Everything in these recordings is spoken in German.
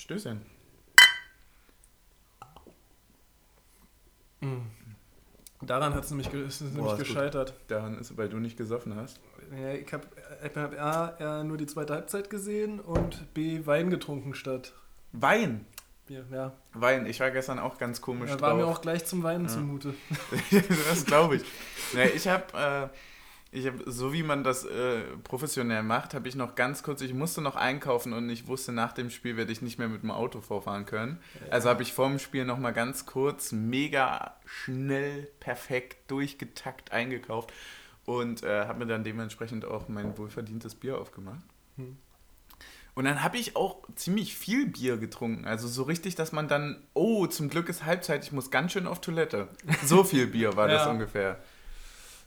Stößchen. Mhm. Daran hat es nämlich, ist es Boah, nämlich ist gut. gescheitert. Daran ist, weil du nicht gesoffen hast. Ja, ich habe hab A, ja, nur die zweite Halbzeit gesehen und B, Wein getrunken statt Wein. Bier. Ja, Wein. Ich war gestern auch ganz komisch da war mir drauf. auch gleich zum Weinen Ja. zumute. das glaube ich. Ja, ich habe, äh, ich hab, so wie man das äh, professionell macht, habe ich noch ganz kurz, ich musste noch einkaufen und ich wusste, nach dem Spiel werde ich nicht mehr mit dem Auto vorfahren können. Also habe ich vor dem Spiel noch mal ganz kurz, mega schnell, perfekt, durchgetakt eingekauft und äh, habe mir dann dementsprechend auch mein wohlverdientes Bier aufgemacht. Hm. Und dann habe ich auch ziemlich viel Bier getrunken. Also so richtig, dass man dann, oh, zum Glück ist Halbzeit, ich muss ganz schön auf Toilette. So viel Bier war das Ja. ungefähr.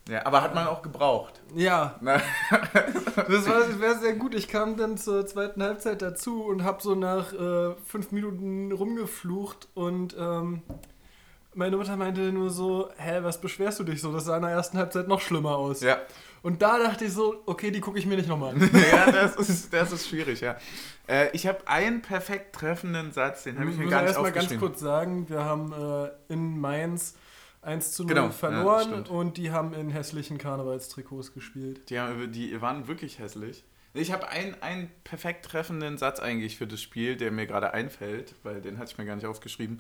Ja, aber hat man auch gebraucht. Ja, Na, das war wäre sehr gut. Ich kam dann zur zweiten Halbzeit dazu und habe so nach äh, fünf Minuten rumgeflucht und ähm, meine Mutter meinte nur so, hä, was beschwerst du dich so? Das sah in der ersten Halbzeit noch schlimmer aus. ja. Und da dachte ich so, okay, die gucke ich mir nicht nochmal an. ja, das ist, das ist schwierig, ja. Äh, ich habe einen perfekt treffenden Satz, den habe ich mir muss gar nicht erstmal ganz aufgeschrieben. kurz sagen, wir haben äh, in Mainz 1 zu 0 Genau, ja, verloren stimmt. und die haben in hässlichen Karnevalstrikots gespielt. Die, haben, die waren wirklich hässlich. Ich habe einen, perfekt treffenden Satz eigentlich für das Spiel, der mir gerade einfällt, weil den hatte ich mir gar nicht aufgeschrieben.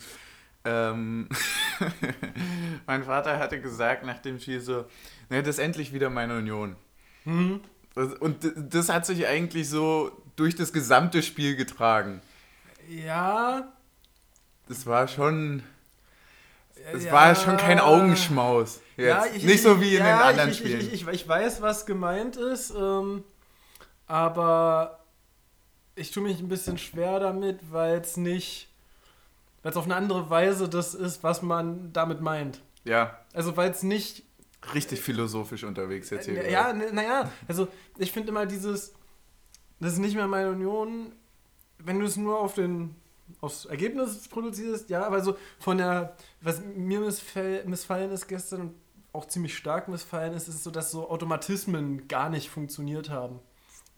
Ähm, mein Vater hatte gesagt nach dem Spiel so, ne, das ist endlich wieder meine Union. Mhm. Und das hat sich eigentlich so durch das gesamte Spiel getragen. Ja. Das war schon, es ja. war schon kein Augenschmaus. Jetzt. Ja, ich, Nicht so wie in ja, den anderen ich, Spielen. Ich, ich, ich, ich weiß, was gemeint ist, ähm, aber ich tue mich ein bisschen schwer damit, weil es nicht, weil es auf eine andere Weise das ist, was man damit meint. ja, Also weil es nicht richtig philosophisch unterwegs jetzt hier. Äh, Ja, naja, also ich finde immer dieses, das ist nicht mehr meine Union, wenn du es nur auf den, aufs Ergebnis produzierst, ja, aber so von der, was mir missfall, missfallen ist gestern und auch ziemlich stark missfallen ist, ist so, dass so Automatismen gar nicht funktioniert haben.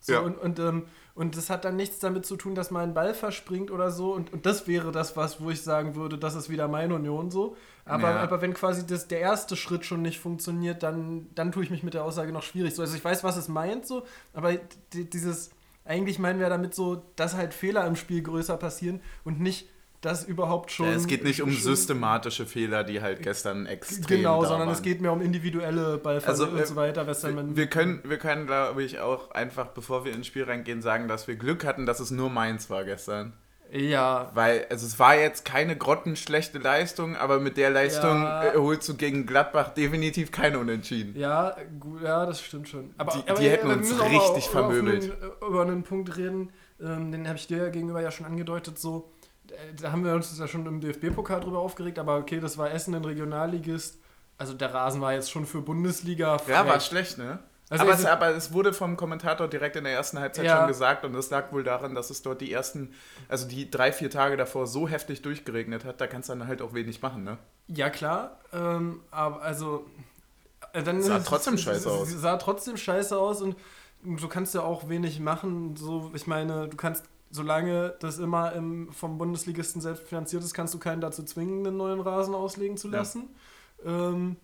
So, Ja. und, und, ähm, und das hat dann nichts damit zu tun, dass mal ein Ball verspringt oder so. Und, und das wäre das, was, wo ich sagen würde, das ist wieder meine Union so. Aber, Ja. aber wenn quasi das, der erste Schritt schon nicht funktioniert, dann, dann tue ich mich mit der Aussage noch schwierig. So, also ich weiß, was es meint, so, aber dieses, eigentlich meinen wir damit so, dass halt Fehler im Spiel größer passieren und nicht, dass überhaupt schon. Ja, es geht nicht um systematische Fehler, die halt gestern extrem Genau, sondern waren. es geht mehr um individuelle Ballverluste Also, und äh, so weiter. man- Wir können, wir können glaube ich, auch einfach, bevor wir ins Spiel reingehen, sagen, dass wir Glück hatten, dass es nur Mainz war gestern. Ja, Weil, also es war jetzt keine grottenschlechte Leistung, aber mit der Leistung Ja. äh, holst du gegen Gladbach definitiv keine Unentschieden. Ja, gut, ja, das stimmt schon. Aber, Die- aber die hätten wir uns richtig vermöbelt. Einen, über einen Punkt reden, ähm, den habe ich dir ja gegenüber ja schon angedeutet, so, äh, da haben wir uns ja schon im DFB-Pokal drüber aufgeregt, aber okay, das war Essen, ein Regionalligist. Also der Rasen war jetzt schon für Bundesliga Ja, war schlecht, ne? Also aber, es aber es wurde vom Kommentator direkt in der ersten Halbzeit Ja. schon gesagt und das lag wohl daran, dass es dort die ersten, also die drei, vier Tage davor so heftig durchgeregnet hat, da kannst du dann halt auch wenig machen, ne? Ja, klar, ähm, aber also äh, dann Sah trotzdem scheiße aus. Sah trotzdem scheiße aus und du kannst ja auch wenig machen. So, ich meine, du kannst, solange das immer im, vom Bundesligisten selbst finanziert ist, kannst du keinen dazu zwingen, einen neuen Rasen auslegen zu Ja. lassen. Ähm,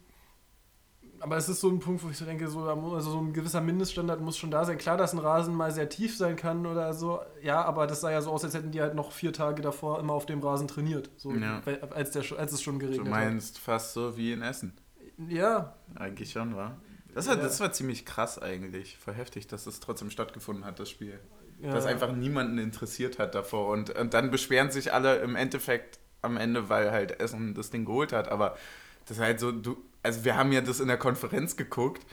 aber es ist so ein Punkt, wo ich so denke, so, also so ein gewisser Mindeststandard muss schon da sein. Klar, dass ein Rasen mal sehr tief sein kann oder so, ja, aber das sah ja so aus, als hätten die halt noch vier Tage davor immer auf dem Rasen trainiert, so, Ja. als, der, als es schon Du geregnet meinst fast so wie in Essen. hat. Ja, Eigentlich schon, war. Das war, Ja. das war ziemlich krass eigentlich. Voll heftig, dass es trotzdem stattgefunden hat, das Spiel. ja. Dass einfach niemanden interessiert hat davor. Und, und dann beschweren sich alle im Endeffekt am Ende, weil halt Essen das Ding geholt hat. Aber das ist halt so, du, also wir haben ja das in der Konferenz geguckt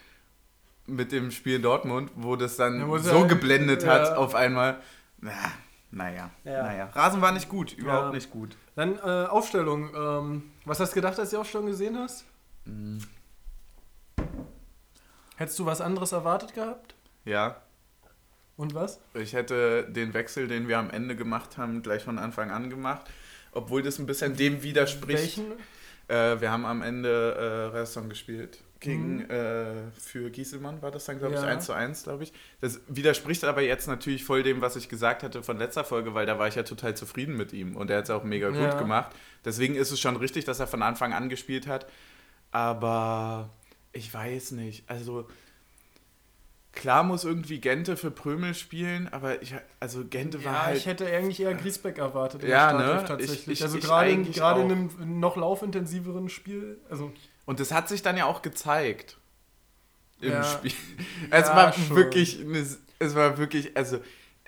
mit dem Spiel in Dortmund, wo das dann Ja, so ja- geblendet ja. hat auf einmal. Na, naja, Ja. naja. Rasen war nicht gut, überhaupt Ja. nicht gut. Dann äh, Aufstellung. Ähm, was hast du gedacht, als du die Aufstellung gesehen hast? Mhm. Hättest du was anderes erwartet gehabt? Ja, Und was? Ich hätte den Wechsel, den wir am Ende gemacht haben, gleich von Anfang an gemacht. Obwohl das ein bisschen dem widerspricht. Welchen? Äh, wir haben am Ende äh, Restaurant gespielt. Gegen, mhm. äh, für Gieselmann war das dann, glaube ich, 1 zu 1, glaube ich. Das widerspricht aber jetzt natürlich voll dem, was ich gesagt hatte von letzter Folge, weil da war ich ja total zufrieden mit ihm und er hat es auch mega ja. gut gemacht. Deswegen ist es schon richtig, dass er von Anfang an gespielt hat. Aber ich weiß nicht. Also Klar muss irgendwie Gente für Prömel spielen, aber ich, also Gente war ja, halt. ich hätte eigentlich eher Griesbeck erwartet. ja, ne? Tatsächlich. Ich, ich, also gerade in, gerade in einem noch laufintensiveren Spiel. Also und das hat sich dann ja auch gezeigt im ja. Spiel. Es ja, war schon. wirklich, eine, es war wirklich, also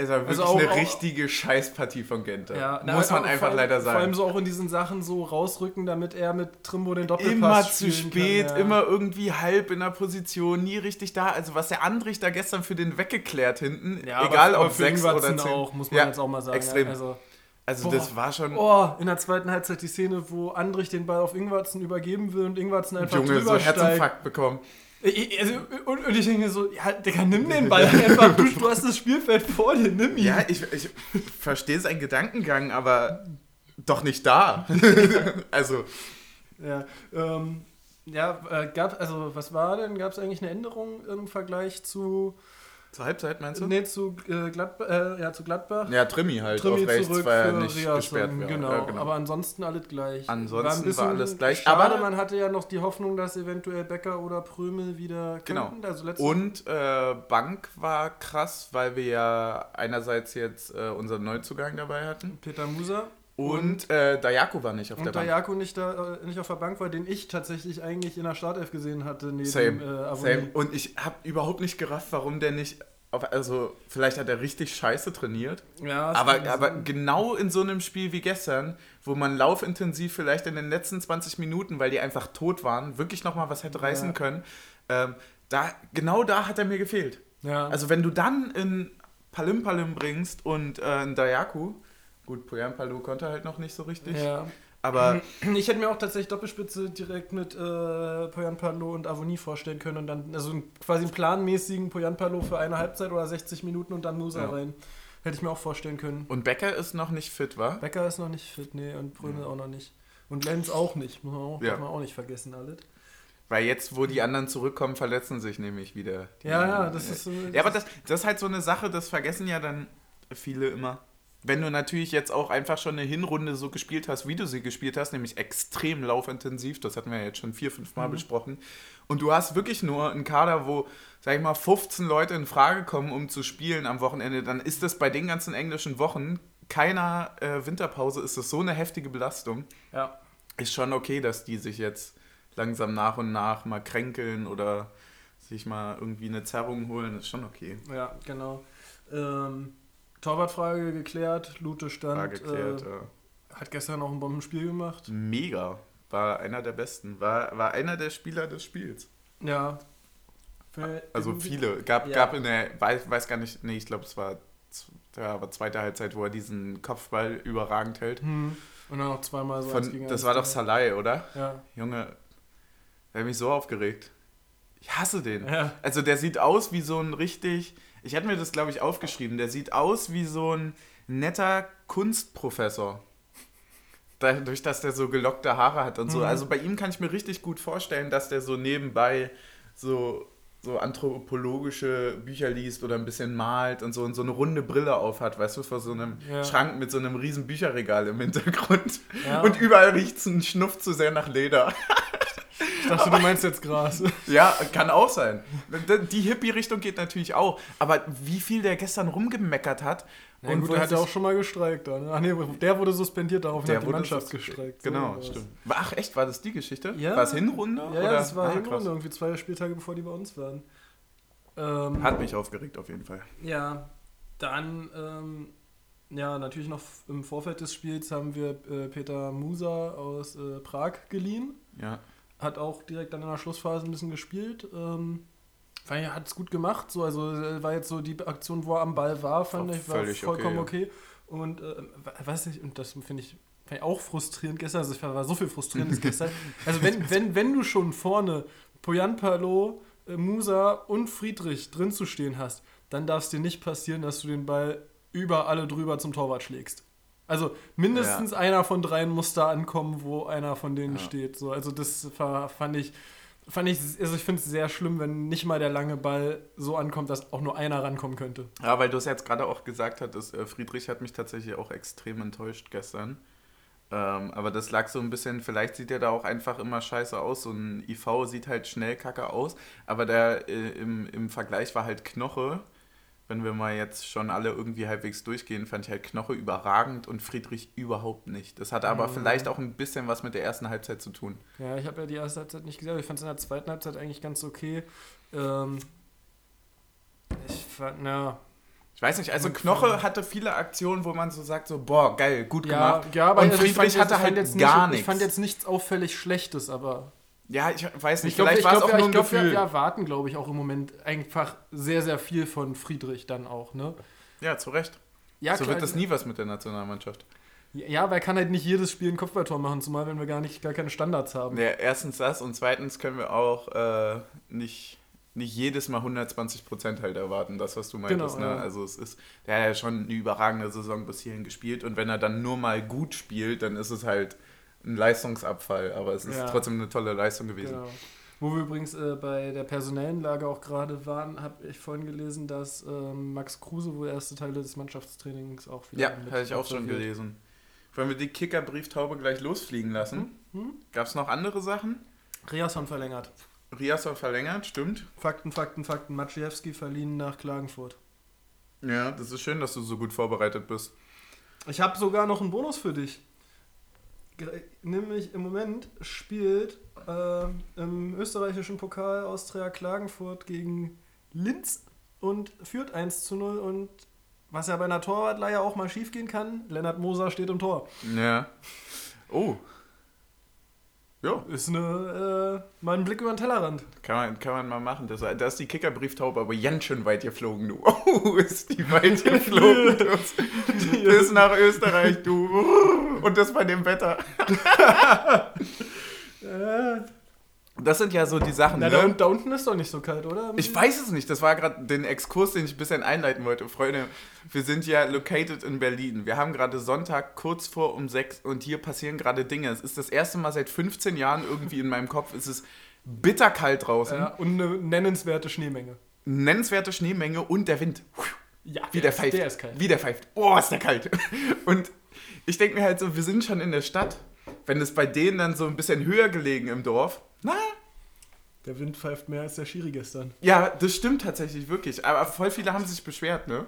es war wirklich also auch, eine richtige Scheißpartie von Gente. Ja, Muss man einfach allem, leider sagen. Vor allem so auch in diesen Sachen so rausrücken, damit er mit Trimbo den Doppelpass Immer zu spät, kann, ja. immer irgendwie halb in der Position, nie richtig da. Also was der Andrich da gestern für den weggeklärt hinten, ja, egal ob sechs oder zehn. auch, muss man ja, jetzt auch mal sagen. Extrem. Also, also Boah. das war schon. Oh, in der zweiten Halbzeit die Szene, wo Andrich den Ball auf Ingwarzen übergeben will und Ingwarzen einfach Junge, drüber so Herzinfarkt bekommen. Also, und, und, ich denke so, ja, Digga, nimm den Ball einfach. Du, du, hast das Spielfeld vor dir, nimm ihn. Ja, ich, ich verstehe seinen Gedankengang, aber doch nicht da. also. Ja, ähm, ja, äh, gab, also was war denn? Gab es eigentlich eine Änderung im Vergleich zu zur Halbzeit meinst du? Nee, zu, äh, Gladbach, äh, ja, zu Gladbach. Ja, Trimi halt Trimi auf rechts, weil er nicht Riasson, gesperrt wäre. Genau. Ja, genau. aber ansonsten alles gleich. Ansonsten war, war alles gleich. Schade, aber man hatte ja noch die Hoffnung, dass eventuell Becker oder Prömel wieder genau. könnten. Also Und äh, Bank war krass, weil wir ja einerseits jetzt äh, unseren Neuzugang dabei hatten. Peter Musa. Und äh, Dayako war nicht auf und der Bank. Und Dayako nicht, da, äh, nicht auf der Bank war, den ich tatsächlich eigentlich in der Startelf gesehen hatte. Neben, Same. Äh, Same. Und ich habe überhaupt nicht gerafft, warum der nicht auf, also vielleicht hat er richtig scheiße trainiert. Ja, aber, aber genau in so einem Spiel wie gestern, wo man laufintensiv vielleicht in den letzten 20 Minuten, weil die einfach tot waren, wirklich nochmal was hätte reißen ja. können, ähm, da, genau da hat er mir gefehlt. Ja. Also wenn du dann in Palim Palim bringst und äh, in Dayaku, gut, Poyan Palu konnte halt noch nicht so richtig. Ja. Aber ich hätte mir auch tatsächlich Doppelspitze direkt mit äh, Poyan Palo und Avonie vorstellen können und dann also quasi einen planmäßigen Poyan Palo für eine Halbzeit oder 60 Minuten und dann Musa ja. rein. Hätte ich mir auch vorstellen können. Und Becker ist noch nicht fit, wa? Becker ist noch nicht fit, nee, und Brüne ja. auch noch nicht. Und Lenz auch nicht, muss man auch, ja. man auch nicht vergessen, alles. Weil jetzt, wo die anderen zurückkommen, verletzen sich nämlich wieder. Ja, ja, das ist so. Ja, aber das, das ist halt so eine Sache, das vergessen ja dann viele immer wenn du natürlich jetzt auch einfach schon eine Hinrunde so gespielt hast, wie du sie gespielt hast, nämlich extrem laufintensiv, das hatten wir ja jetzt schon vier, fünf Mal mhm. besprochen, und du hast wirklich nur einen Kader, wo, sag ich mal, 15 Leute in Frage kommen, um zu spielen am Wochenende, dann ist das bei den ganzen englischen Wochen, keiner äh, Winterpause, ist das so eine heftige Belastung. Ja. Ist schon okay, dass die sich jetzt langsam nach und nach mal kränkeln oder sich mal irgendwie eine Zerrung holen, ist schon okay. Ja, genau. Ähm Torwartfrage geklärt, Lute stand. Geklärt, äh, ja. Hat gestern auch ein Bombenspiel gemacht. Mega. War einer der besten. War, war einer der Spieler des Spiels. Ja. Für also viele. Gab, ja. gab in der, weiß, weiß gar nicht, nee, ich glaube, es war, ja, war zweite Halbzeit, wo er diesen Kopfball überragend hält. Hm. Und dann noch zweimal so Von, Das war doch Salai, oder? Ja. Junge, der hat mich so aufgeregt. Ich hasse den. Ja. Also der sieht aus wie so ein richtig ich hatte mir das, glaube ich, aufgeschrieben. Der sieht aus wie so ein netter Kunstprofessor. Dadurch, dass der so gelockte Haare hat und so. Mhm. Also bei ihm kann ich mir richtig gut vorstellen, dass der so nebenbei so, so anthropologische Bücher liest oder ein bisschen malt und so und so eine runde Brille aufhat, weißt du, vor so einem ja. Schrank mit so einem riesen Bücherregal im Hintergrund. Ja. Und überall riecht es einen Schnuff zu sehr nach Leder. Ich dachte, aber, du meinst jetzt Gras. Ja, kann auch sein. Die Hippie-Richtung geht natürlich auch. Aber wie viel der gestern rumgemeckert hat. Ja, und gut, der hat ja auch schon mal gestreikt. Dann. Ach nee, der wurde suspendiert, daraufhin hat die Mannschaft gestreikt. Genau, so stimmt. Ach echt, war das die Geschichte? Ja. War es Hinrunde? Ja, ja das war ah, Hinrunde, krass. irgendwie zwei Spieltage bevor die bei uns waren. Ähm, hat mich aufgeregt auf jeden Fall. Ja, dann... Ähm, ja, natürlich noch im Vorfeld des Spiels haben wir äh, Peter Musa aus äh, Prag geliehen. Ja hat auch direkt dann in der Schlussphase ein bisschen gespielt. Ähm, fand ich, hat es gut gemacht. So, also äh, war jetzt so die Aktion, wo er am Ball war, fand ich, war vollkommen okay. okay. Und äh, weiß nicht, und das finde ich, find ich auch frustrierend gestern. Also es war so viel frustrierendes gestern. Also wenn, wenn, wenn du schon vorne Poyan Palo, äh, Musa und Friedrich drin zu stehen hast, dann darf es dir nicht passieren, dass du den Ball über alle drüber zum Torwart schlägst. Also mindestens ja. einer von dreien muss da ankommen, wo einer von denen ja. steht. So, also das fand ich, fand ich, also ich finde es sehr schlimm, wenn nicht mal der lange Ball so ankommt, dass auch nur einer rankommen könnte. Ja, weil du es jetzt gerade auch gesagt hattest, äh, Friedrich hat mich tatsächlich auch extrem enttäuscht gestern. Ähm, aber das lag so ein bisschen, vielleicht sieht er da auch einfach immer scheiße aus. So ein IV sieht halt schnell kacke aus, aber der äh, im, im Vergleich war halt Knoche wenn wir mal jetzt schon alle irgendwie halbwegs durchgehen, fand ich halt Knoche überragend und Friedrich überhaupt nicht. Das hat aber mhm. vielleicht auch ein bisschen was mit der ersten Halbzeit zu tun. Ja, ich habe ja die erste Halbzeit nicht gesehen, aber ich fand es in der zweiten Halbzeit eigentlich ganz okay. Ähm, ich fand, na. Ich weiß nicht, also Knoche hatte viele Aktionen, wo man so sagt, so, boah, geil, gut ja, gemacht. Ja, aber und also Friedrich hatte halt gar nichts. Ich fand jetzt nichts auffällig Schlechtes, aber ja, ich weiß nicht, ich vielleicht war es auch ja, nur ein glaub, Gefühl. Wir, wir erwarten, glaube ich, auch im Moment einfach sehr, sehr viel von Friedrich dann auch, ne? Ja, zu Recht. Ja, so klar, wird das nie was mit der Nationalmannschaft. Ja, weil er kann halt nicht jedes Spiel ein Kopfballtor machen, zumal wenn wir gar nicht gar keine Standards haben. Ja, erstens das und zweitens können wir auch äh, nicht, nicht jedes Mal 120 Prozent halt erwarten, das, was du meintest. Genau, ne? Ja. Also es ist, der hat ja schon eine überragende Saison bis hierhin gespielt und wenn er dann nur mal gut spielt, dann ist es halt ein Leistungsabfall, aber es ist ja. trotzdem eine tolle Leistung gewesen. Genau. Wo wir übrigens äh, bei der personellen Lage auch gerade waren, habe ich vorhin gelesen, dass ähm, Max Kruse wohl erste Teile des Mannschaftstrainings auch wieder. Ja, hatte ich auch schon gelesen. Wollen wir die Kicker-Brieftaube gleich losfliegen lassen? Hm? Hm? Gab es noch andere Sachen? Riasson verlängert. Riasson verlängert, stimmt. Fakten, Fakten, Fakten. Maciejewski verliehen nach Klagenfurt. Ja, das ist schön, dass du so gut vorbereitet bist. Ich habe sogar noch einen Bonus für dich nämlich im Moment spielt äh, im österreichischen Pokal Austria Klagenfurt gegen Linz und führt 1 zu 0 und was ja bei einer Torwartleihe auch mal schief gehen kann, Lennart Moser steht im Tor. Ja. Oh, ja. Ist eine, äh, mal ein Blick über den Tellerrand. Kann man, kann man mal machen. Das, da ist die Kickerbrieftaube aber ganz schön weit geflogen, du. Oh, ist die weit geflogen. Bis nach Österreich, du. Und das bei dem Wetter. das sind ja so die Sachen. Na, ne? da, unten ist doch nicht so kalt, oder? Ich weiß es nicht. Das war gerade den Exkurs, den ich ein bisschen einleiten wollte. Freunde, wir sind ja located in Berlin. Wir haben gerade Sonntag kurz vor um sechs und hier passieren gerade Dinge. Es ist das erste Mal seit 15 Jahren irgendwie in meinem Kopf. Es ist bitterkalt draußen. Ja, und eine nennenswerte Schneemenge. Nennenswerte Schneemenge und der Wind. Ja, wie der, pfeift. Der ist kalt. Wie der pfeift. Oh, ist der kalt. Und ich denke mir halt so, wir sind schon in der Stadt. Wenn es bei denen dann so ein bisschen höher gelegen im Dorf, na, der Wind pfeift mehr als der Schiri gestern. Ja, das stimmt tatsächlich wirklich. Aber voll viele haben sich beschwert, ne?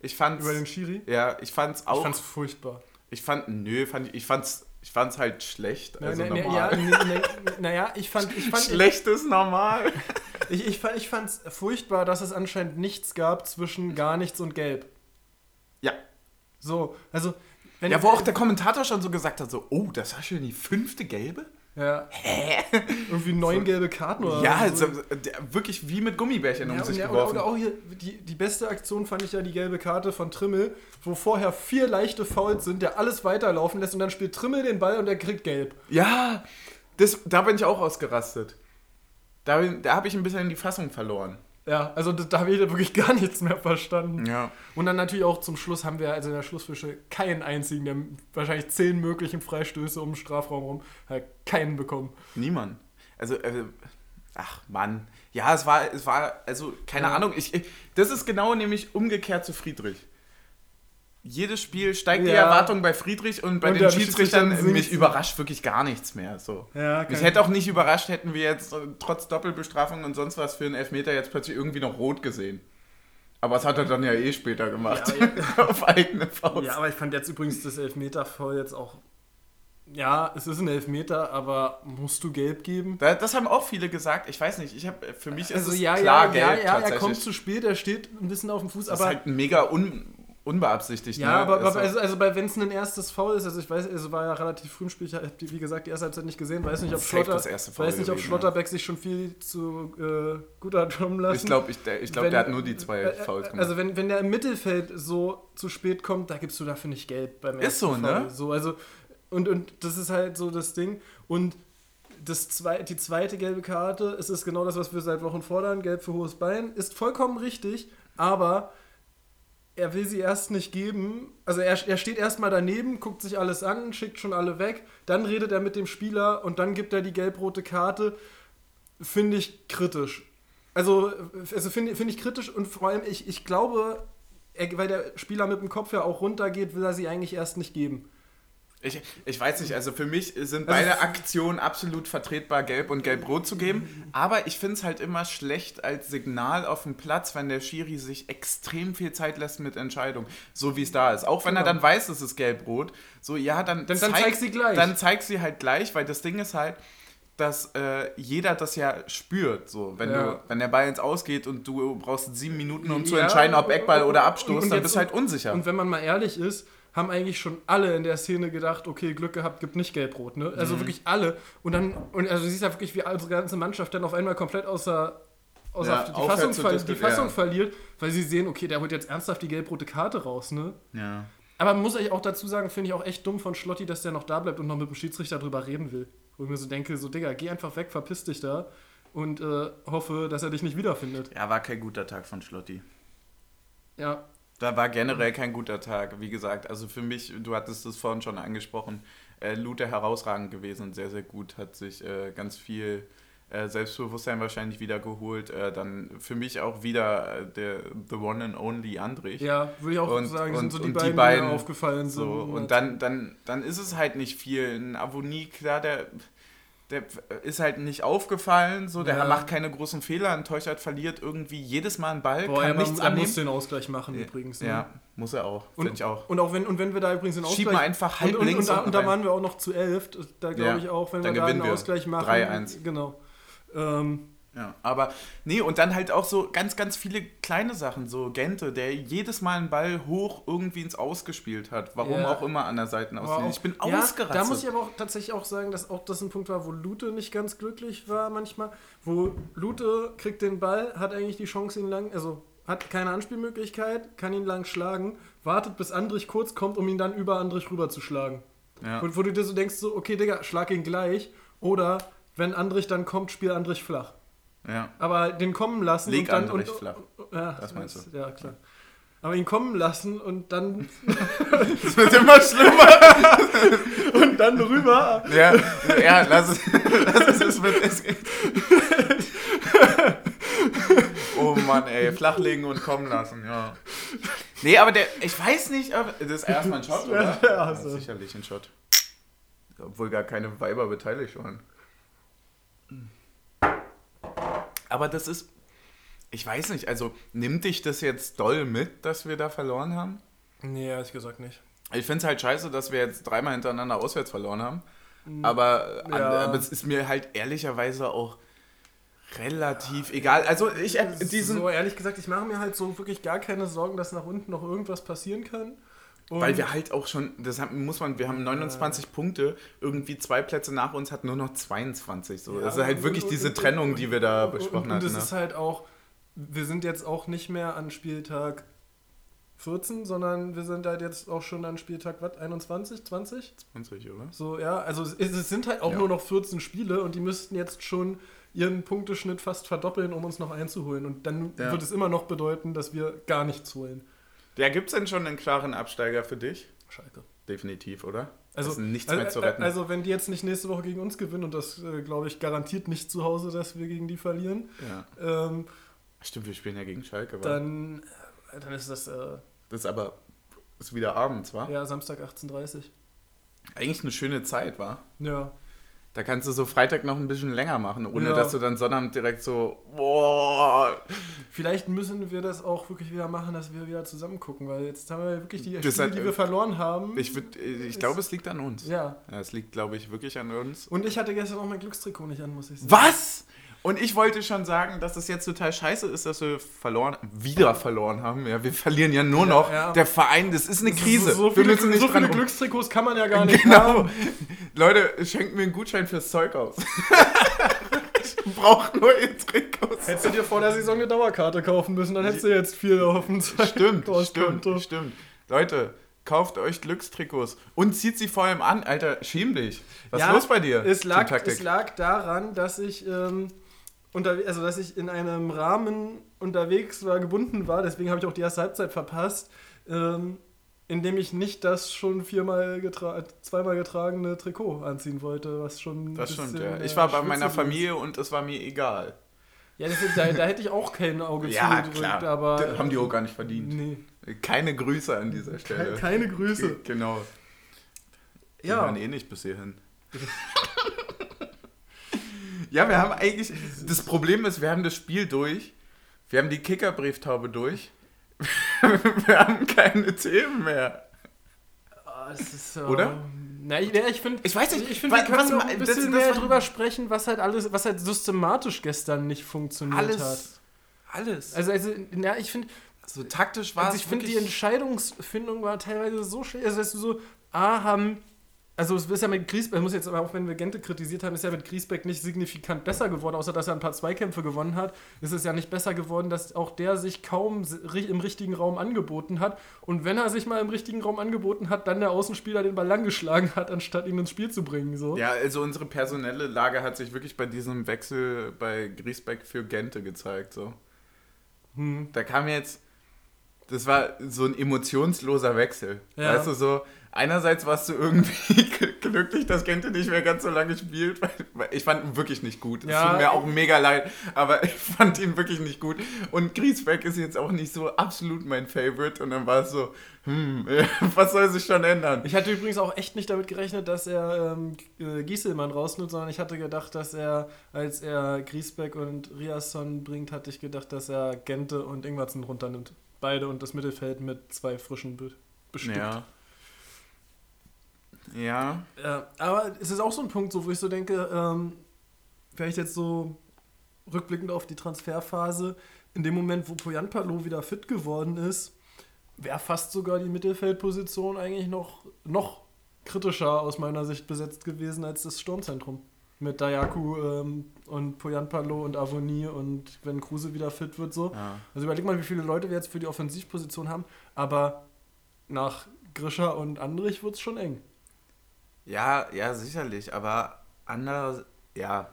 Ich fand's, Über den Schiri? Ja, ich fand's auch. Ich fand's furchtbar. Ich fand, nö, fand ich, ich fand's, ich fand's halt schlecht. Also na, na, normal. Ja, ne, naja, ich fand, ich fand. Schlecht ist normal. ich, ich, fand, ich fand's furchtbar, dass es anscheinend nichts gab zwischen gar nichts und gelb. Ja. So, also. Ja, wo auch der Kommentator schon so gesagt hat, so, oh, das war schon die fünfte gelbe? Ja. Hä? Irgendwie neun so, gelbe Karten oder Ja, so. wirklich wie mit Gummibärchen ja, um sich ja, geworfen. Oder, oder auch hier, die, die beste Aktion fand ich ja die gelbe Karte von Trimmel, wo vorher vier leichte Fouls sind, der alles weiterlaufen lässt und dann spielt Trimmel den Ball und er kriegt gelb. Ja, das, da bin ich auch ausgerastet. Da, da habe ich ein bisschen die Fassung verloren. Ja, also da, da habe ich wirklich gar nichts mehr verstanden. Ja. Und dann natürlich auch zum Schluss haben wir also in der Schlussfische keinen einzigen, der wahrscheinlich zehn möglichen Freistöße um den Strafraum rum, hat keinen bekommen. Niemand. Also, äh, ach Mann. Ja, es war, es war, also, keine ja. Ahnung, ich, ich, das ist genau nämlich umgekehrt zu Friedrich jedes Spiel steigt ja. die Erwartung bei Friedrich und bei und den Schiedsrichtern mich überrascht wirklich gar nichts mehr. So. Ja, mich hätte auch nicht überrascht, hätten wir jetzt äh, trotz Doppelbestrafung und sonst was für einen Elfmeter jetzt plötzlich irgendwie noch rot gesehen. Aber das hat er dann ja eh später gemacht. Ja, ja. Auf eigene Faust. Ja, aber ich fand jetzt übrigens das Elfmeter voll jetzt auch. Ja, es ist ein Elfmeter, aber musst du gelb geben? Das haben auch viele gesagt. Ich weiß nicht, ich habe für mich also ist es ja, klar gelb. Ja, ja, er kommt zu spät, er steht ein bisschen auf dem Fuß, das aber. ist halt mega un unbeabsichtigt. Ja, ne? aber, aber also, also bei wenn es ein erstes Foul ist, also ich weiß, es war ja relativ früh im Spiel, ich habe wie gesagt die erste Halbzeit nicht gesehen, weiß nicht, ob, Schlotter, weiß nicht, ob Schlotterbeck sich schon viel zu äh, gut hat kommen lassen. Ich glaube, ich, ich glaub, der hat nur die zwei äh, äh Fouls gemacht. Also wenn, wenn der im Mittelfeld so zu spät kommt, da gibst du dafür nicht Geld beim ersten Ist so, ne? Foul. ne? So, also, und, und das ist halt so das Ding. Und das zwei, die zweite gelbe Karte, es ist genau das, was wir seit Wochen fordern, gelb für hohes Bein, ist vollkommen richtig, aber er will sie erst nicht geben. Also er, er steht erstmal daneben, guckt sich alles an, schickt schon alle weg, dann redet er mit dem Spieler und dann gibt er die gelb-rote Karte. Finde ich kritisch. Also, also finde find ich kritisch und vor allem, ich, ich glaube, er, weil der Spieler mit dem Kopf ja auch runtergeht, will er sie eigentlich erst nicht geben. Ich, ich weiß nicht, also für mich sind Also beide Aktionen absolut vertretbar, gelb und gelb-rot zu geben. Aber ich finde es halt immer schlecht als Signal auf dem Platz, wenn der Schiri sich extrem viel Zeit lässt mit Entscheidungen, so wie es da ist. Auch wenn er Genau. dann weiß, es ist gelb-rot. So, ja, dann, Dann- dann zeig sie gleich. Dann zeig sie halt gleich, weil das Ding ist halt, dass äh, jeder das ja spürt. So, wenn, Ja. du, wenn der Ball ins Ausgeht und du brauchst sieben Minuten, um zu Ja, entscheiden, ob Eckball oder Abstoß, und dann bist du halt unsicher. Und wenn man mal ehrlich ist, haben eigentlich schon alle in der Szene gedacht, okay, Glück gehabt, gibt nicht gelb-rot, ne? Also Mhm. wirklich alle. Und dann, und also du siehst ja wirklich, wie unsere ganze Mannschaft dann auf einmal komplett außer, außer Ja, die, Fassung, ver die Fassung ja. verliert, weil sie sehen, okay, der holt jetzt ernsthaft die gelb-rote Karte raus, ne? ja. Aber muss ich auch dazu sagen, finde ich auch echt dumm von Schlotti, dass der noch da bleibt und noch mit dem Schiedsrichter drüber reden will. Wo ich mir so denke, so Digga, geh einfach weg, verpiss dich da und äh, hoffe, dass er dich nicht wiederfindet. ja, war kein guter Tag von Schlotti. Ja, Da war generell kein guter Tag, wie gesagt. Also für mich, du hattest es vorhin schon angesprochen, äh, Lute herausragend gewesen, sehr, sehr gut, hat sich äh, ganz viel äh, Selbstbewusstsein wahrscheinlich wieder geholt. Äh, dann für mich auch wieder äh, der The One and Only Andrich. ja, würde ich auch Und- sagen, und- sind so die beiden, die, beiden mir aufgefallen sind. So, und dann, dann, dann ist es halt nicht viel. Ein Avonie, klar, der, der ist halt nicht aufgefallen, so, der Ja. macht keine großen Fehler, ein Teuchert verliert irgendwie jedes Mal einen Ball, Boah, kann er, nichts er muss den Ausgleich machen übrigens. Ne? Ja, muss er auch, finde ich auch. Und auch wenn, und wenn wir da übrigens den Ausgleich... Schieb mal einfach halb und, und, links und, da, unten und da waren wir auch noch zu elf. Da glaube Ja, ich auch, wenn dann wir da einen. Ausgleich machen... 3-1. Genau. Ähm, Ja, aber nee, und dann halt auch so ganz, ganz viele kleine Sachen, so Gente, der jedes Mal einen Ball hoch irgendwie ins Ausgespielt hat, warum Ja. auch immer an der Seitenaußlinie. aber Ich bin ja, ausgerastet. Da muss ich aber auch tatsächlich auch sagen, dass auch das ein Punkt war, wo Lute nicht ganz glücklich war manchmal. Wo Lute kriegt den Ball, hat eigentlich die Chance, ihn lang... Also hat keine Anspielmöglichkeit, kann ihn lang schlagen, wartet bis Andrich kurz kommt, um ihn dann über Andrich rüber zu schlagen. ja. Wo, wo du dir so denkst, so, okay, Digga, schlag ihn gleich. Oder wenn Andrich dann kommt, spiel Andrich flach. Ja. Aber den kommen lassen Leg und dann. Und, flach. Ja, Das meinst du? Ja, klar. Aber ihn kommen lassen und dann, Das wird immer schlimmer. und dann rüber. ja, ja, lass es, lass es, es wird, es Oh Mann, ey, flachlegen und kommen lassen, ja. Nee, aber der, ich weiß nicht, ob, das ist erstmal ein Shot, oder? Ja, Ja, also. sicherlich ein Shot. Obwohl gar keine Weiber beteiligt waren. Aber das ist, ich weiß nicht, also nimmt dich das jetzt doll mit, dass wir da verloren haben? Nee, ehrlich gesagt nicht. Ich finde es halt scheiße, dass wir jetzt dreimal hintereinander auswärts verloren haben. Aber. Ja. aber es ist mir halt ehrlicherweise auch relativ egal. Also ich diesen, so, ehrlich gesagt, ich mache mir halt so wirklich gar keine Sorgen, dass nach unten noch irgendwas passieren kann. Und weil wir halt auch schon, das haben- muss man, wir haben 29 Punkte, irgendwie zwei Plätze nach uns hat nur noch 22. So. Ja, das ist halt und- wirklich und- diese und- Trennung, die wir da besprochen und, und es hatten. ist Ne? halt auch, wir sind jetzt auch nicht mehr an Spieltag 14, sondern wir sind halt jetzt auch schon an Spieltag, was, 21, 20? 20, oder? So, ja, also es, es sind halt auch Ja. nur noch 14 Spiele und die müssten jetzt schon ihren Punkteschnitt fast verdoppeln, um uns noch einzuholen. Und dann Ja. wird es immer noch bedeuten, dass wir gar nichts holen. Ja, gibt es denn schon einen klaren Absteiger für dich? Schalke. Definitiv, oder? Also, ist nichts also, mehr zu retten. Also, wenn die jetzt nicht nächste Woche gegen uns gewinnen, und das äh, glaube ich garantiert nicht zu Hause, dass wir gegen die verlieren, ja. ähm, Stimmt, wir spielen ja gegen Schalke. dann, äh, dann ist das äh, Das ist aber ist wieder abends, wa? ja, Samstag 18.30 Eigentlich eine schöne Zeit, war. Ja. Da kannst du so Freitag noch ein bisschen länger machen, ohne Ja. dass du dann Sonnabend direkt so, boah. Vielleicht müssen wir das auch wirklich wieder machen, dass wir wieder zusammen gucken, weil jetzt haben wir wirklich die Das Spiele, hat- die wir verloren haben. Ich, würd- ich glaube, es liegt an uns. ja. Ja, es liegt, glaube ich, wirklich an uns. Und ich hatte gestern auch mein Glückstrikot nicht an, muss ich sagen. Was? Und ich wollte schon sagen, dass es jetzt total scheiße ist, dass wir verloren, wieder verloren haben. Ja, wir verlieren ja nur noch. ja. Der Verein, das ist eine Krise. So, so wir viele, müssen nicht so viele Glückstrikots kann man ja gar nicht Genau. haben. Leute, schenkt mir einen Gutschein fürs Zeug aus. ich brauche neue Trikots. Hättest du dir vor der Saison eine Dauerkarte kaufen müssen, dann hättest du jetzt viel auf dem Stimmt, stimmt, Postkonto. stimmt. Leute, kauft euch Glückstrikots und zieht sie vor allem an. Alter, schäm dich. Was Ja, ist los bei dir? Es lag, es lag daran, dass ich ähm, unter, also dass ich in einem Rahmen unterwegs war, gebunden war, deswegen habe ich auch die erste Halbzeit verpasst, ähm, in dem ich nicht das schon viermal getra zweimal getragene Trikot anziehen wollte, was schon. Das stimmt, ja. Ich war bei meiner Familie und es war mir egal. Ja, ist, da, da, hätte ich auch kein Auge ja, zugedrückt, klar. aber. Das haben die auch gar nicht verdient. Nee. Keine Grüße an dieser Stelle. Keine, keine Grüße. Genau. Die ja. waren eh nicht bis hierhin. ja, wir haben eigentlich. Das Problem ist, wir haben das Spiel durch. Wir haben die Kickerbrieftaube durch. wir haben keine Themen mehr. Oh, das ist so. Oder? Na, ich, ich finde, ich weiß nicht, ich finde, wir können was, ein bisschen das, mehr das drüber sprechen, was halt alles, was halt systematisch gestern nicht funktioniert alles, hat. Alles. Also, also, na, ich finde, so taktisch war also ich finde, die Entscheidungsfindung war teilweise so schlecht. Also, dass du so, A, haben also es ist ja mit Griesbeck, muss jetzt aber auch wenn wir Gente kritisiert haben, ist ja mit Griesbeck nicht signifikant besser geworden, außer dass er ein paar Zweikämpfe gewonnen hat. Ist es ja nicht besser geworden, dass auch der sich kaum im richtigen Raum angeboten hat. Und wenn er sich mal im richtigen Raum angeboten hat, dann der Außenspieler den Ball lang geschlagen hat, anstatt ihn ins Spiel zu bringen. So. Ja, also unsere personelle Lage hat sich wirklich bei diesem Wechsel bei Griesbeck für Gente gezeigt. So. Hm. Da kam jetzt, das war so ein emotionsloser Wechsel. Ja. Weißt du, so, einerseits warst du irgendwie glücklich, dass Gente nicht mehr ganz so lange spielt. Weil ich fand ihn wirklich nicht gut. Es ja. tut mir auch mega leid, aber ich fand ihn wirklich nicht gut. Und Griesbeck ist jetzt auch nicht so absolut mein Favorite. Und dann war es so, hm, was soll sich schon ändern? Ich hatte übrigens auch echt nicht damit gerechnet, dass er ähm, äh, Gieselmann rausnimmt, sondern ich hatte gedacht, dass er, als er Griesbeck und Riasson bringt, hatte ich gedacht, dass er Gente und Ingwertsen runternimmt. Beide und das Mittelfeld mit zwei frischen bestückt. Ja. Ja. ja. Aber es ist auch so ein Punkt, so, wo ich so denke, ähm, vielleicht jetzt so rückblickend auf die Transferphase, in dem Moment, wo Poyanpalo wieder fit geworden ist, wäre fast sogar die Mittelfeldposition eigentlich noch, noch kritischer aus meiner Sicht besetzt gewesen als das Sturmzentrum. Mit Dayaku ähm, und Poyanpalo und Avonie und wenn Kruse wieder fit wird, so. Ja. Also überleg mal, wie viele Leute wir jetzt für die Offensivposition haben, aber nach Grischer und Andrich wird es schon eng. Ja, ja, sicherlich, aber anders, ja,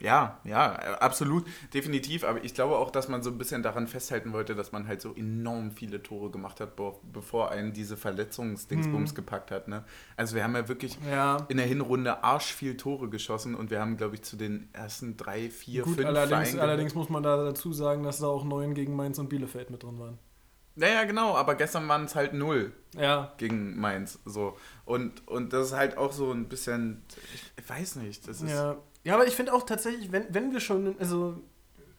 ja, ja, absolut, definitiv. Aber ich glaube auch, dass man so ein bisschen daran festhalten wollte, dass man halt so enorm viele Tore gemacht hat, bevor einen diese Verletzungsdingsbums hm. gepackt hat. Ne? Also wir haben ja wirklich ja. in der Hinrunde arsch viel Tore geschossen und wir haben, glaube ich, zu den ersten drei, vier, Gut, fünf allerdings, allerdings muss man da dazu sagen, dass da auch neun gegen Mainz und Bielefeld mit drin waren. Naja, genau, aber gestern waren es halt null ja. gegen Mainz. So. Und, und das ist halt auch so ein bisschen, ich weiß nicht, das ist. Ja, ja aber ich finde auch tatsächlich, wenn, wenn wir schon, also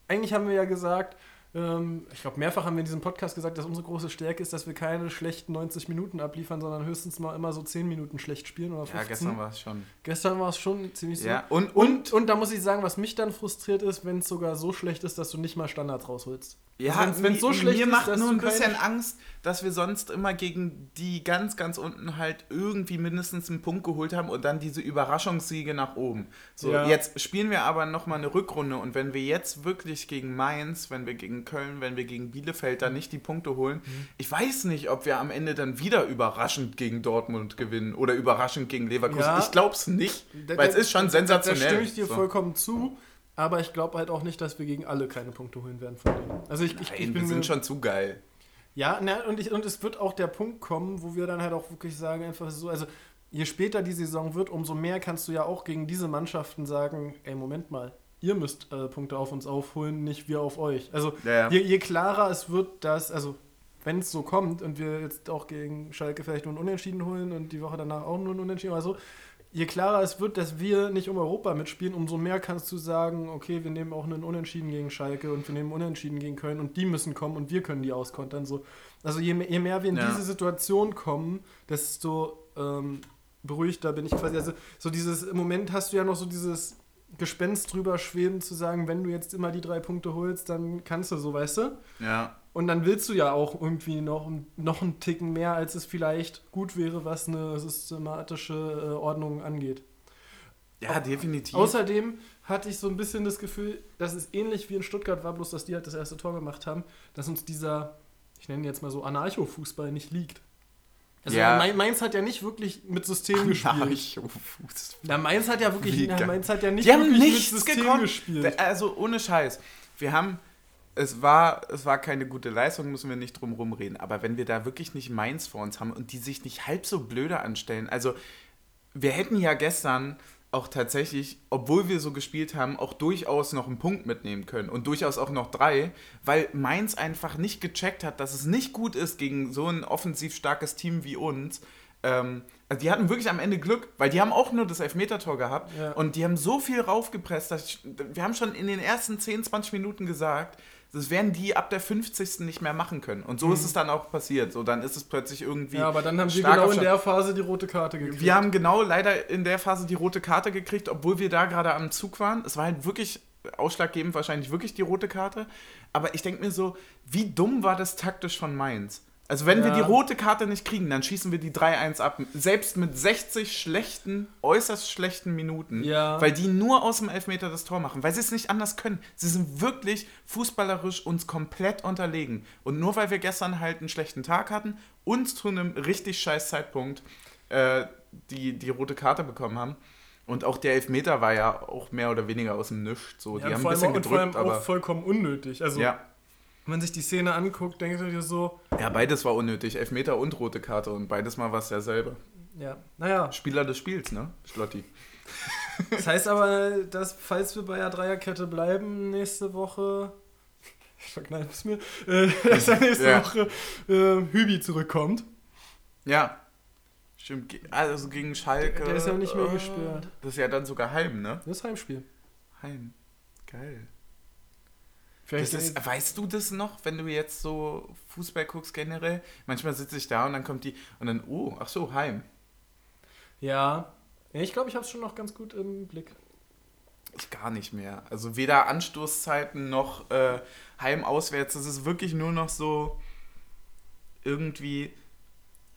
eigentlich haben wir ja gesagt, ähm, ich glaube, mehrfach haben wir in diesem Podcast gesagt, dass unsere große Stärke ist, dass wir keine schlechten 90 Minuten abliefern, sondern höchstens mal immer so 10 Minuten schlecht spielen oder 15. Ja, gestern war es schon. Gestern war es schon ziemlich ja, so. Und, und, und, und da muss ich sagen, was mich dann frustriert ist, wenn es sogar so schlecht ist, dass du nicht mal Standards rausholst. Ja, wenn es so schlecht mir ist, macht nur ein bisschen Angst, dass wir sonst immer gegen die ganz, ganz unten halt irgendwie mindestens einen Punkt geholt haben und dann diese Überraschungssiege nach oben. So, ja. jetzt spielen wir aber nochmal eine Rückrunde und wenn wir jetzt wirklich gegen Mainz, wenn wir gegen Köln, wenn wir gegen Bielefeld da nicht die Punkte holen, mhm. ich weiß nicht, ob wir am Ende dann wieder überraschend gegen Dortmund gewinnen oder überraschend gegen Leverkusen. Ja. Ich glaube es nicht, weil es ist schon sensationell. Da stimme ich dir so. vollkommen zu. Aber ich glaube halt auch nicht, dass wir gegen alle keine Punkte holen werden von denen. Also ich, ich, ich bin wir sind schon zu geil. Ja, na, und, ich, und es wird auch der Punkt kommen, wo wir dann halt auch wirklich sagen, einfach so, also je später die Saison wird, umso mehr kannst du ja auch gegen diese Mannschaften sagen, ey, Moment mal, ihr müsst äh, Punkte auf uns aufholen, nicht wir auf euch. Also ja, ja. Je, je, klarer es wird, dass, also wenn es so kommt und wir jetzt auch gegen Schalke vielleicht nur ein Unentschieden holen und die Woche danach auch nur ein Unentschieden, also je klarer es wird, dass wir nicht um Europa mitspielen, umso mehr kannst du sagen, okay, wir nehmen auch einen Unentschieden gegen Schalke und wir nehmen Unentschieden gegen Köln und die müssen kommen und wir können die auskontern. So. Also je, je mehr wir in ja. diese Situation kommen, desto ähm, beruhigter bin ich quasi. Also so dieses, im Moment hast du ja noch so dieses Gespenst drüber schweben, zu sagen, wenn du jetzt immer die drei Punkte holst, dann kannst du so, weißt du? Ja. Und dann willst du ja auch irgendwie noch, noch einen Ticken mehr, als es vielleicht gut wäre, was eine systematische äh, Ordnung angeht. Ja, definitiv. Außerdem hatte ich so ein bisschen das Gefühl, dass es ähnlich wie in Stuttgart war, bloß dass die halt das erste Tor gemacht haben, dass uns dieser, ich nenne ihn jetzt mal so Anarcho-Fußball nicht liegt. Also Ja. Main- Mainz hat ja nicht wirklich mit System gespielt. Na, Mainz hat ja wirklich na. Mainz hat ja nicht Die haben wirklich nichts mit System gekonnt. gespielt. Also ohne Scheiß. Wir haben, es war, es war keine gute Leistung, müssen wir nicht drum rumreden. Aber wenn wir da wirklich nicht Mainz vor uns haben und die sich nicht halb so blöde anstellen, also wir hätten ja gestern auch tatsächlich, obwohl wir so gespielt haben, auch durchaus noch einen Punkt mitnehmen können und durchaus auch noch drei, weil Mainz einfach nicht gecheckt hat, dass es nicht gut ist gegen so ein offensiv starkes Team wie uns. Ähm, also die hatten wirklich am Ende Glück, weil die haben auch nur das Elfmetertor gehabt Ja. und die haben so viel raufgepresst, dass ich, wir haben schon in den ersten 10, 20 Minuten gesagt, das werden die ab der 50. nicht mehr machen können. Und so ist es dann auch passiert. So, dann ist es plötzlich irgendwie. Mhm. Ja, aber dann haben wir genau in der Phase die rote Karte gekriegt. wir haben genau leider in der Phase die rote Karte gekriegt, obwohl wir da gerade am Zug waren. Es war halt wirklich ausschlaggebend, wahrscheinlich wirklich die rote Karte. Aber ich denke mir so, wie dumm war das taktisch von Mainz? Also wenn wir Ja. die rote Karte nicht kriegen, dann schießen wir die 3-1 ab. Selbst mit 60 schlechten, äußerst schlechten Minuten. Ja. Weil die nur aus dem Elfmeter das Tor machen. Weil sie es nicht anders können. Sie sind wirklich fußballerisch uns komplett unterlegen. Und nur weil wir gestern halt einen schlechten Tag hatten, uns zu einem richtig scheiß Zeitpunkt äh, die, die rote Karte bekommen haben. Und auch der Elfmeter war ja auch mehr oder weniger aus dem Nichts. So. ja, die und haben ein bisschen und vor allem gedrückt, auch aber. vollkommen unnötig. Also, Ja. Wenn man sich die Szene anguckt, denkt ihr dir so, ja, beides war unnötig. Elfmeter und rote Karte. Und beides mal war es derselbe. ja, naja. Spieler des Spiels, ne? Schlotti. Das heißt aber, dass, falls wir bei der Dreierkette bleiben, nächste Woche. Ich verkneife es mir. Äh, dass dann nächste Ja. Woche äh, Hübi zurückkommt. Ja. Stimmt. Also gegen Schalke. Der ist ja nicht mehr äh, gesperrt. Das ist ja dann sogar Heim, ne? Das Heimspiel. Heim. Geil. Vielleicht Das ist, weißt du das noch, wenn du jetzt so Fußball guckst generell? Manchmal sitze ich da und dann kommt die und dann, oh, ach so, Heim. ja. Ich glaube, ich habe es schon noch ganz gut im Blick. Ich gar nicht mehr. Also weder Anstoßzeiten noch äh, Heim auswärts. Das ist wirklich nur noch so irgendwie.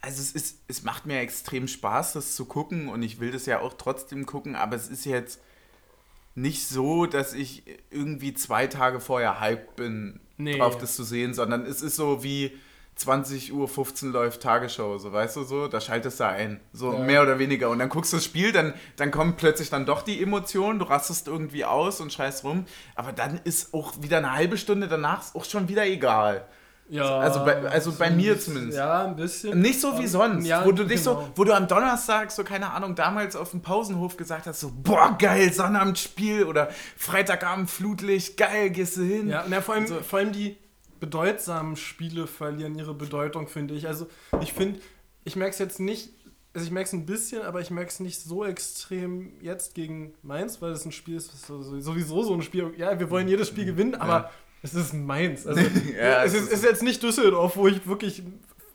Also es ist, es macht mir extrem Spaß, das zu gucken und ich will das ja auch trotzdem gucken, aber es ist jetzt nicht so, dass ich irgendwie zwei Tage vorher hyped bin, Nee. drauf das zu sehen, sondern es ist so wie 20 Uhr 15 läuft Tagesschau, so weißt du so, da schaltest du ein, so Ja. mehr oder weniger und dann guckst du das Spiel, dann, dann kommt plötzlich dann doch die Emotion, du rastest irgendwie aus und scheißt rum, aber dann ist auch wieder eine halbe Stunde danach ist auch schon wieder egal. Ja. Also bei- also bei mir zumindest. Ja, ein bisschen. Nicht so wie Ähm, sonst, ja, wo du dich genau. so, wo du am Donnerstag so, keine Ahnung, damals auf dem Pausenhof gesagt hast, so, boah, geil, Sonnabendspiel oder Freitagabend Flutlicht, geil, gehst du hin. Ja, na, vor, allem, So. vor allem die bedeutsamen Spiele verlieren ihre Bedeutung, finde ich. Also ich finde, ich merke es jetzt nicht, also ich merke es ein bisschen, aber ich merke es nicht so extrem jetzt gegen Mainz, weil es ein Spiel ist, sowieso so ein Spiel, ja, wir wollen jedes Spiel gewinnen, aber Ja. Es ist Mainz. Also Ja, es es ist, ist- jetzt nicht Düsseldorf, wo ich wirklich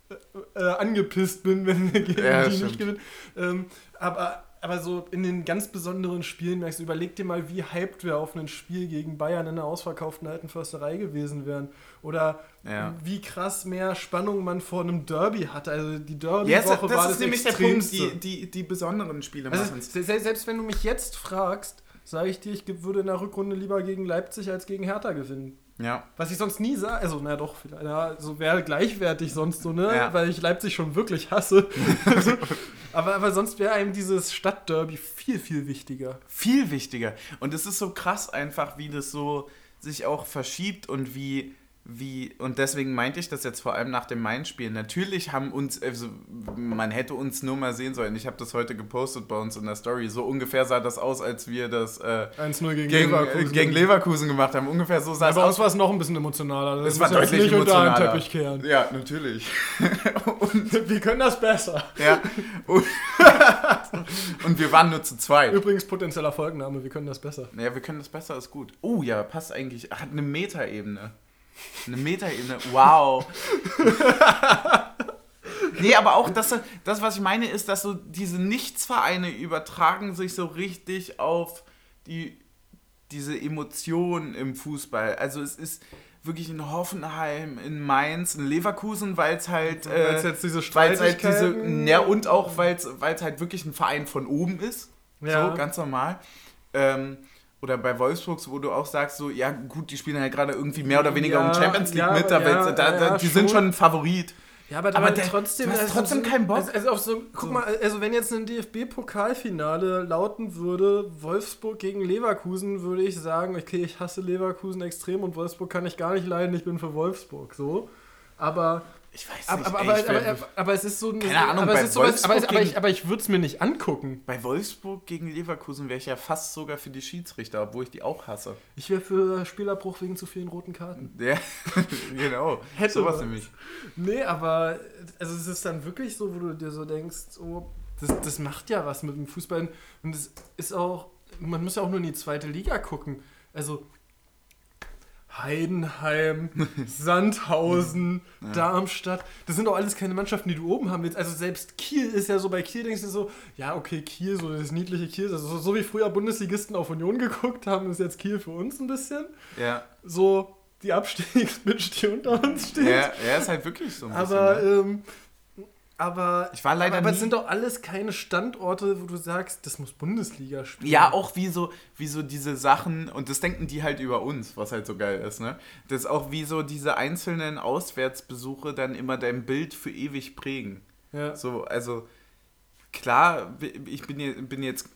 äh, äh, angepisst bin, wenn wir gegen Ja, die stimmt. nicht gewinnen. Ähm, aber, aber so in den ganz besonderen Spielen merkst du, überleg dir mal, wie hyped wir auf ein Spiel gegen Bayern in einer ausverkauften alten Försterei gewesen wären. Oder Ja. wie krass mehr Spannung man vor einem Derby hatte. Also die Derby-Woche war das das ist nämlich der Punkt, die, die, die besonderen Spiele also, machen selbst wenn du mich jetzt fragst, sage ich dir, ich würde in der Rückrunde lieber gegen Leipzig als gegen Hertha gewinnen. Ja. Was ich sonst nie sage, also na doch, vielleicht, ja, so wäre gleichwertig sonst so, ne? Ja. Weil ich Leipzig schon wirklich hasse. aber, aber sonst wäre einem dieses Stadtderby viel, viel wichtiger. Viel wichtiger. Und es ist so krass einfach, wie das so sich auch verschiebt und wie, wie, und deswegen meinte ich das jetzt vor allem nach dem Main-Spiel. Natürlich haben uns, also man hätte uns nur mal sehen sollen. Ich habe das heute gepostet bei uns in der Story. So ungefähr sah das aus, als wir das äh, 1-0 gegen, gegen, Leverkusen. Leverkusen. gegen Leverkusen gemacht haben. Ungefähr so sah es Aber bei uns aus. war es noch ein bisschen emotionaler. Das Es war deutlich nicht unter den emotionaler. Teppich kehren. Ja, natürlich. und, Wir können das besser. ja, und, und wir waren nur zu zweit. Übrigens potenzieller Folgenname, wir können das besser. Ja, wir können das besser, ist gut. Oh ja, passt eigentlich. Hat eine Metaebene. Eine Metaebene. Wow. nee, aber auch das, das, was ich meine, ist, dass so diese Nichtsvereine übertragen sich so richtig auf die, diese Emotionen im Fußball. Also es ist wirklich in Hoffenheim, in Mainz, in Leverkusen, weil es halt... Weil es äh, jetzt diese Weil's halt diese, ja, und auch, weil es halt wirklich ein Verein von oben ist. Ja. So, ganz normal. Ähm, oder bei Wolfsburgs, wo du auch sagst, so, ja gut, die spielen halt gerade irgendwie mehr oder weniger Ja, um Champions League ja, mit, da, ja, da, da, die sind schon. schon ein Favorit. Ja, aber, Aber aber der- trotzdem, du hast also trotzdem so- keinen Bock. Also, also, auf so, guck So. mal, also wenn jetzt ein DFB-Pokalfinale lauten würde, Wolfsburg gegen Leverkusen, würde ich sagen, okay, ich hasse Leverkusen extrem und Wolfsburg kann ich gar nicht leiden, ich bin für Wolfsburg, so. Aber, Ich weiß aber, nicht. aber, ey, aber, aber, aber es ist so ein. Keine Ahnung, aber es bei ist sowas, aber, aber ich, aber ich würde es mir nicht angucken. bei Wolfsburg gegen Leverkusen wäre ich ja fast sogar für die Schiedsrichter, obwohl ich die auch hasse. Ich wäre für Spielabbruch wegen zu vielen roten Karten. Ja, genau. Hätte Sowas was. nämlich. Nee, aber also es ist dann wirklich so, wo du dir so denkst, oh, das, das macht ja was mit dem Fußball. Und es ist auch, man muss ja auch nur in die zweite Liga gucken. Also Heidenheim, Sandhausen, Darmstadt, das sind doch alles keine Mannschaften, die du oben haben willst. Also selbst Kiel ist ja so, bei Kiel denkst du so, ja, okay, Kiel, so das niedliche Kiel, also so, so wie früher Bundesligisten auf Union geguckt haben, ist jetzt Kiel für uns ein bisschen. Ja. So die Abstiegsbitch, die unter uns steht. Ja, er ist halt wirklich so ein Aber, bisschen. Ne? ähm, aber, Ich war leider aber nie- es sind doch alles keine Standorte, wo du sagst, das muss Bundesliga spielen. Ja, auch wie so, wie so diese Sachen, und das denken die halt über uns, was halt so geil ist, ne? Das ist auch wie so diese einzelnen Auswärtsbesuche dann immer dein Bild für ewig prägen. Ja. So, also klar, ich bin, bin jetzt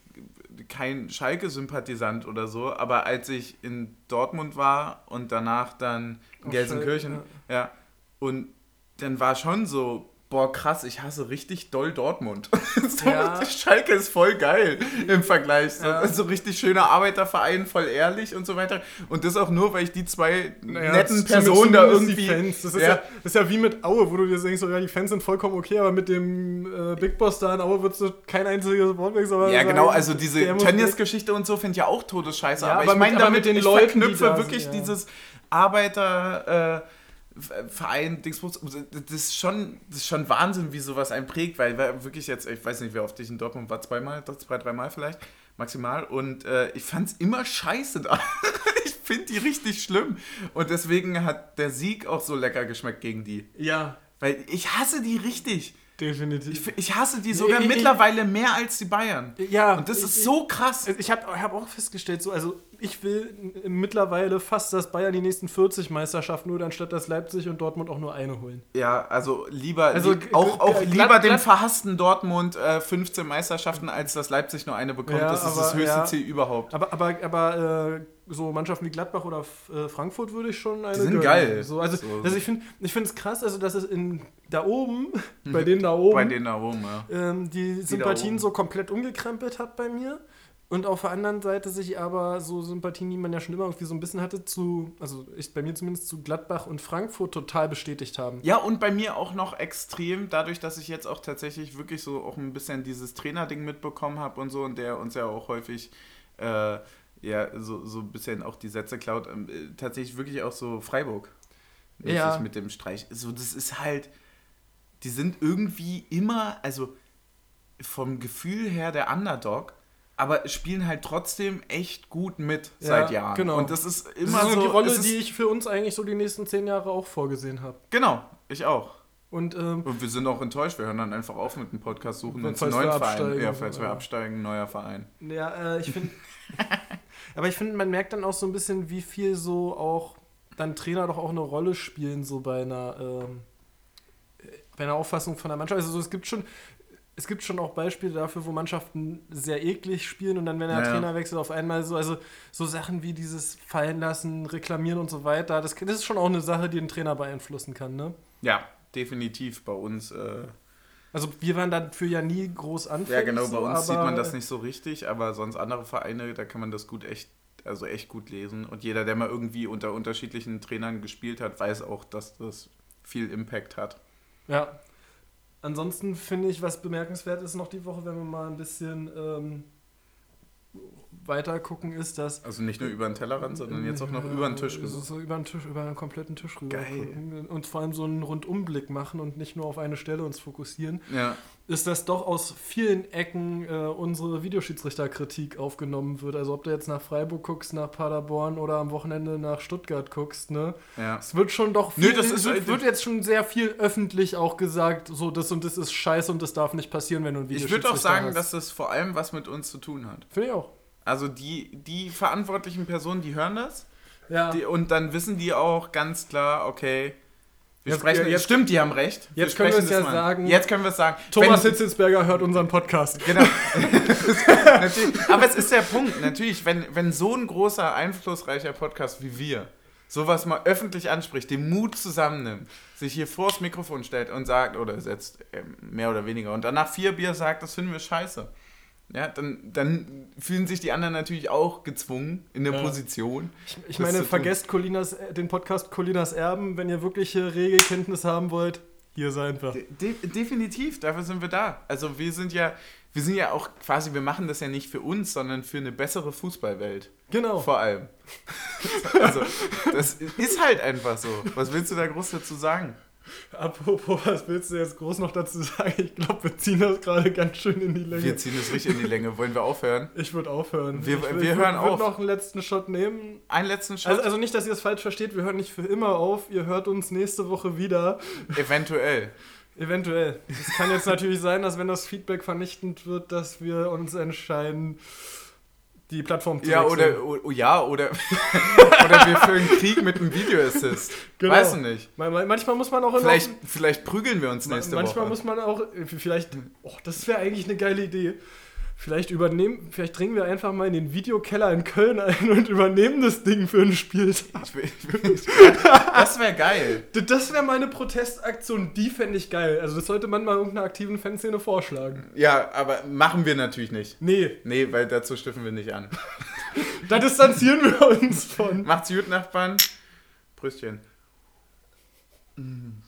kein Schalke-Sympathisant oder so, aber als ich in Dortmund war und danach dann in Gelsenkirchen, Schalke, ja, und dann war schon so, boah, krass, ich hasse richtig doll Dortmund. so, Ja. Schalke ist voll geil im Vergleich. So, Ja. so richtig schöner Arbeiterverein, voll ehrlich und so weiter. Und das auch nur, weil ich die zwei Naja, netten Personen da irgendwie. Fans. Das, ist Ja. ja. das ist ja wie mit Aue, wo du dir denkst, so, ja, die Fans sind vollkommen okay, aber mit dem äh, Big Boss da in Aue würdest du kein einziges Wort wechseln. aber Ja, sagen, genau, also diese Tönnies-Geschichte und so finde ich ja auch todesscheiße. Aber, aber ich meine damit, mit den ich Leuten, die verknüpfe wirklich sind, dieses Arbeiter... Äh, Verein, Dingsbums, das ist schon, das ist schon Wahnsinn, wie sowas einen prägt, weil, wirklich jetzt, ich weiß nicht, wie oft ich in Dortmund war, zweimal, doch zwei, dreimal vielleicht, maximal, und äh, ich fand's immer scheiße da. ich finde die richtig schlimm. Und deswegen hat der Sieg auch so lecker geschmeckt gegen die. Ja, Weil ich hasse die richtig. Definitiv. Ich, ich hasse die sogar Ich- ich- mittlerweile mehr als die Bayern. ja, Und das ist so krass. Also Ich habe hab auch festgestellt, so, also ich will mittlerweile fast, dass Bayern die nächsten 40 Meisterschaften holt, anstatt dass Leipzig und Dortmund auch nur eine holen. Ja, also lieber, Also lieb, auch, auch g- lieber glatt- dem glatt- verhassten Dortmund äh, 15 Meisterschaften, als dass Leipzig nur eine bekommt. Ja, das ist aber, das höchste ja. Ziel überhaupt. Aber, aber, aber äh, so Mannschaften wie Gladbach oder äh, Frankfurt würde ich schon eine Die sind gönnen. geil. So, also, So. also ich finde ich es krass, also dass es in da oben, bei denen da oben, Bei denen da oben, ja. ähm, die oben. Sympathien so komplett umgekrempelt hat bei mir. Und auf der anderen Seite sich aber so Sympathien, die man ja schon immer irgendwie so ein bisschen hatte, zu, also ich bei mir zumindest zu Gladbach und Frankfurt total bestätigt haben. Ja, und bei mir auch noch extrem, dadurch, dass ich jetzt auch tatsächlich wirklich so auch ein bisschen dieses Trainerding mitbekommen habe und so, und der uns ja auch häufig äh, ja, so, so ein bisschen auch die Sätze klaut, ähm, äh, tatsächlich wirklich auch so Freiburg. Ja. mit dem Streich. So, das ist halt, die sind irgendwie immer, also vom Gefühl her der Underdog, aber spielen halt trotzdem echt gut mit Ja, seit Jahren. genau. Und das ist Das immer ist so so. die Rolle, die ich für uns eigentlich so die nächsten zehn Jahre auch vorgesehen habe. Genau, ich auch. Und ähm, Und wir sind auch enttäuscht. Wir hören dann einfach auf mit dem Podcast, suchen uns einen neuen Verein. Ja, falls wir absteigen, neuer Verein. Ja, äh, ich finde. aber ich finde, man merkt dann auch so ein bisschen, wie viel so auch dann Trainer doch auch eine Rolle spielen, so bei einer, ähm, äh, bei einer Auffassung von der Mannschaft. Also so, es gibt schon. Es gibt schon auch Beispiele dafür, wo Mannschaften sehr eklig spielen und dann, wenn der Ja, ja. Trainer wechselt, auf einmal so, also so Sachen wie dieses Fallen lassen, reklamieren und so weiter, das, das ist schon auch eine Sache, die den Trainer beeinflussen kann, ne? Ja, definitiv bei uns. Äh, Also wir waren dafür ja nie groß anfällig. ja, genau, bei so, uns sieht man das nicht so richtig, aber sonst andere Vereine, da kann man das gut echt, also echt gut lesen. Und jeder, der mal irgendwie unter unterschiedlichen Trainern gespielt hat, weiß auch, dass das viel Impact hat. Ja. Ansonsten finde ich, was bemerkenswert ist noch die Woche, wenn wir mal ein bisschen ähm, weiter gucken, ist, dass. Also nicht nur über den Tellerrand, sondern jetzt auch noch über den Tisch so, so über den Tisch, über einen kompletten Tisch rüber. Geil. gucken Und vor allem so einen Rundumblick machen und nicht nur auf eine Stelle uns fokussieren, Ja, ist, dass doch aus vielen Ecken äh, unsere Videoschiedsrichterkritik aufgenommen wird. Also ob du jetzt nach Freiburg guckst, nach Paderborn oder am Wochenende nach Stuttgart guckst, ne? ja. Es wird schon doch Nö, viel, das es ist- wird, wird jetzt schon sehr viel öffentlich auch gesagt, so das und das ist scheiße und das darf nicht passieren, wenn du ein Ich würde auch Videoschiedsrichter sagen, hast. dass das vor allem was mit uns zu tun hat. Finde ich auch. Also die, die verantwortlichen Personen, die hören das Ja. die, und dann wissen die auch ganz klar, okay, Wir Jetzt- sprechen, jetzt- stimmt, die haben recht. Jetzt können wir es ja mal. sagen. Jetzt können wir es sagen. Thomas Wenn- Hitzelsberger hört unseren Podcast. Genau. Aber es ist der Punkt, natürlich, wenn, wenn so ein großer, einflussreicher Podcast wie wir sowas mal öffentlich anspricht, den Mut zusammennimmt, sich hier vors Mikrofon stellt und sagt, oder setzt ähm, mehr oder weniger, und danach vier Bier sagt, das finden wir scheiße. Ja, dann, dann fühlen sich die anderen natürlich auch gezwungen in der Ja. Position. Ich, ich meine, vergesst Colinas, äh, den Podcast Colinas Erben, wenn ihr wirkliche Regelkenntnis haben wollt. Hier seid wir. De definitiv, dafür sind wir da. Also wir sind ja, wir sind ja auch quasi, wir machen das ja nicht für uns, sondern für eine bessere Fußballwelt. Genau. Vor allem. also, das ist halt einfach so. Was willst du da groß dazu sagen? Apropos, was willst du jetzt groß noch dazu sagen? Ich glaube, wir ziehen das gerade ganz schön in die Länge. Wir ziehen das richtig in die Länge. Wollen wir aufhören? ich würde aufhören. Wir- ich wir hören würd auf. noch einen letzten Shot nehmen. Einen letzten Schritt? Also, also nicht, dass ihr es falsch versteht, wir hören nicht für immer auf. Ihr hört uns nächste Woche wieder. Eventuell. Eventuell. Es kann jetzt natürlich sein, dass wenn das Feedback vernichtend wird, dass wir uns entscheiden, die Plattform zu Ja, wechseln. oder, o- ja, oder, oder wir führen Krieg mit einem Videoassist. Genau. Weißt du nicht. Man- man- Manchmal muss man auch in Vielleicht, vielleicht prügeln wir uns nächste Manchmal Woche. muss man auch, äh, vielleicht, oh, das wäre eigentlich eine geile Idee. Vielleicht übernehmen, vielleicht dringen wir einfach mal in den Videokeller in Köln ein und übernehmen das Ding für einen Spieltag. Ich will, ich will, ich will, das wäre geil. Das wäre meine Protestaktion, die fände ich geil. Also das sollte man mal irgendeiner aktiven Fanszene vorschlagen. Ja, aber machen wir natürlich nicht. Nee, Nee, weil dazu stiften wir nicht an. da distanzieren wir uns von. Macht's gut, Nachbarn. Pröstchen. Mm.